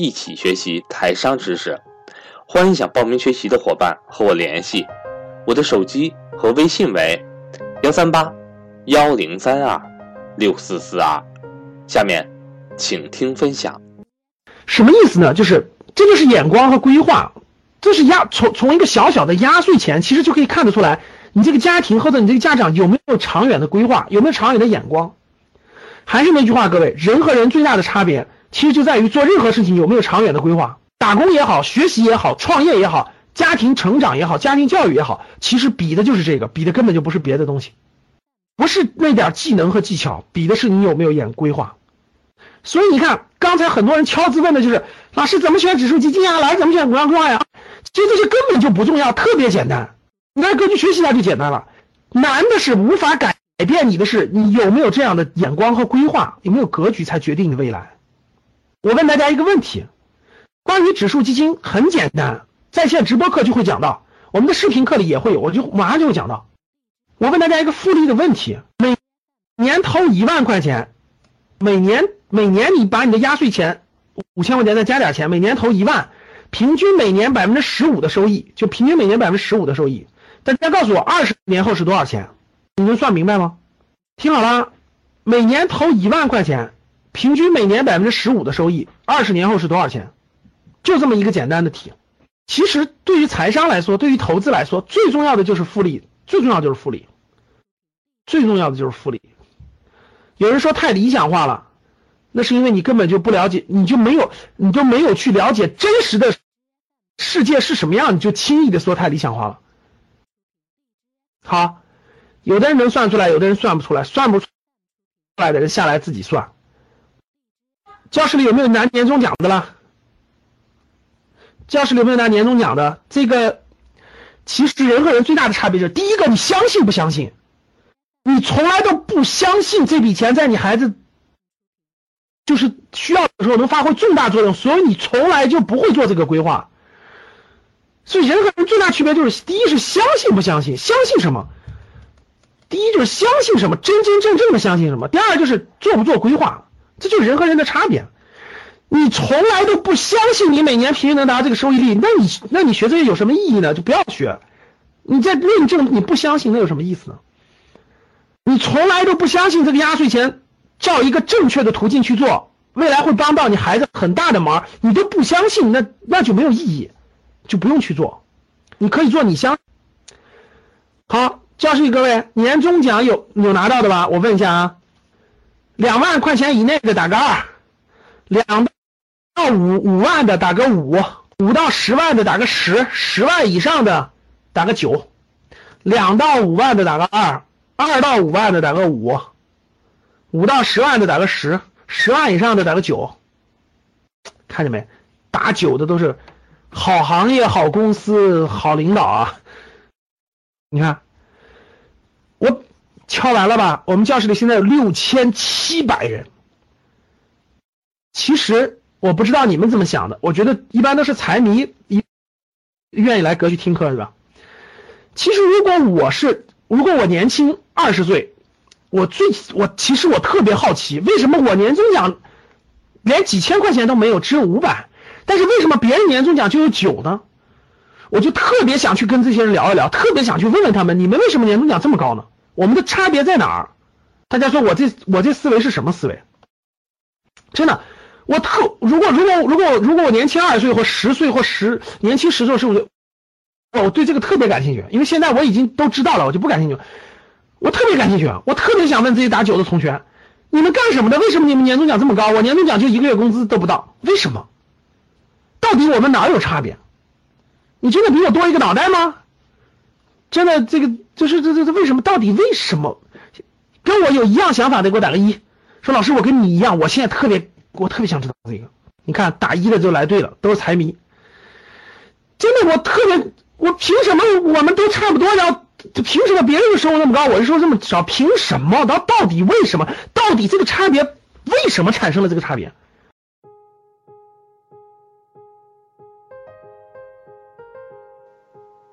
一起学习台商知识，欢迎想报名学习的伙伴和我联系，我的手机和微信为幺三八幺零三二六四四二。下面，请听分享。什么意思呢？就是这就是眼光和规划，这是压从从一个小小的压岁钱，其实就可以看得出来，你这个家庭或者你这个家长有没有长远的规划，有没有长远的眼光。还是那句话，各位，人和人最大的差别。其实就在于做任何事情有没有长远的规划，打工也好，学习也好，创业也好，家庭成长也好，家庭教育也好，其实比的就是这个，比的根本就不是别的东西，不是那点技能和技巧，比的是你有没有眼规划。所以你看，刚才很多人敲字问的就是老师怎么选指数基金啊，老师怎么选股票规划呀？其实这些根本就不重要，特别简单，你看根据学习下就简单了。难的是无法改变你的是你有没有这样的眼光和规划，有没有格局，才决定你未来。我问大家一个问题，关于指数基金很简单，在线直播课就会讲到，我们的视频课里也会有，我就马上就会讲到。我问大家一个复利的问题，每年投一万块钱，每年每年你把你的压岁钱五千块钱再加点钱，每年投一万，平均每年百分之十五的收益，就平均每年百分之十五的收益。大家告诉我，二十年后是多少钱？你能算明白吗？听好了，每年投一万块钱。平均每年百分之十五的收益，二十年后是多少钱？就这么一个简单的题。其实对于财商来说，对于投资来说，最重要的就是复利，最重要就是复利，最重要的就是复利。有人说太理想化了，那是因为你根本就不了解，你就没有，你就没有去了解真实的世界是什么样，你就轻易的说太理想化了。好，有的人能算出来，有的人算不出来，算不出来的人下来自己算。教室里有没有拿年终奖的了？教室里有没有拿年终奖的？这个其实人和人最大的差别就是：第一个，你相信不相信？你从来都不相信这笔钱在你孩子就是需要的时候能发挥重大作用，所以你从来就不会做这个规划。所以人和人最大区别就是：第一是相信不相信？相信什么？第一就是相信什么？真真正正的相信什么？第二就是做不做规划？这就是人和人的差别。你从来都不相信你每年平均能达到这个收益率，那你那你学这些有什么意义呢？就不要学。你在论证你不相信，那有什么意思呢？你从来都不相信这个压岁钱照一个正确的途径去做，未来会帮到你孩子很大的忙，你都不相信，那那就没有意义，就不用去做。你可以做你相。好，教室里各位，年终奖有有拿到的吧？我问一下啊。两万块钱以内的打个二，两到五五万的打个五，五到十万的打个十，十万以上的打个九，两到五万的打个二，二到五万的打个五，五到十万的打个十，十万以上的打个九。看见没？打九的都是好行业、好公司、好领导啊！你看，我。敲完了吧？我们教室里现在有六千七百人。其实我不知道你们怎么想的，我觉得一般都是财迷一愿意来格局听课是吧？其实如果我是，如果我年轻二十岁，我最我其实我特别好奇，为什么我年终奖连几千块钱都没有，只有五百，但是为什么别人年终奖就有九呢？我就特别想去跟这些人聊一聊，特别想去问问他们，你们为什么年终奖这么高呢？我们的差别在哪儿？大家说我这我这思维是什么思维？真的，我特如果如果如果如果我年轻二十岁或十岁或十年轻十岁十五岁，我对这个特别感兴趣，因为现在我已经都知道了，我就不感兴趣。我特别感兴趣，我特别想问这些打九的同学，你们干什么的？为什么你们年终奖这么高？我年终奖就一个月工资都不到，为什么？到底我们哪有差别？你真的比我多一个脑袋吗？真的，这个就是这这这为什么？到底为什么？跟我有一样想法的，给我打个一。说老师，我跟你一样，我现在特别，我特别想知道这个。你看打一的就来对了，都是财迷。真的，我特别，我凭什么我们都差不多要？凭什么别人的收入那么高，我的收入这么少？凭什么？到到底为什么？到底这个差别为什么产生了这个差别？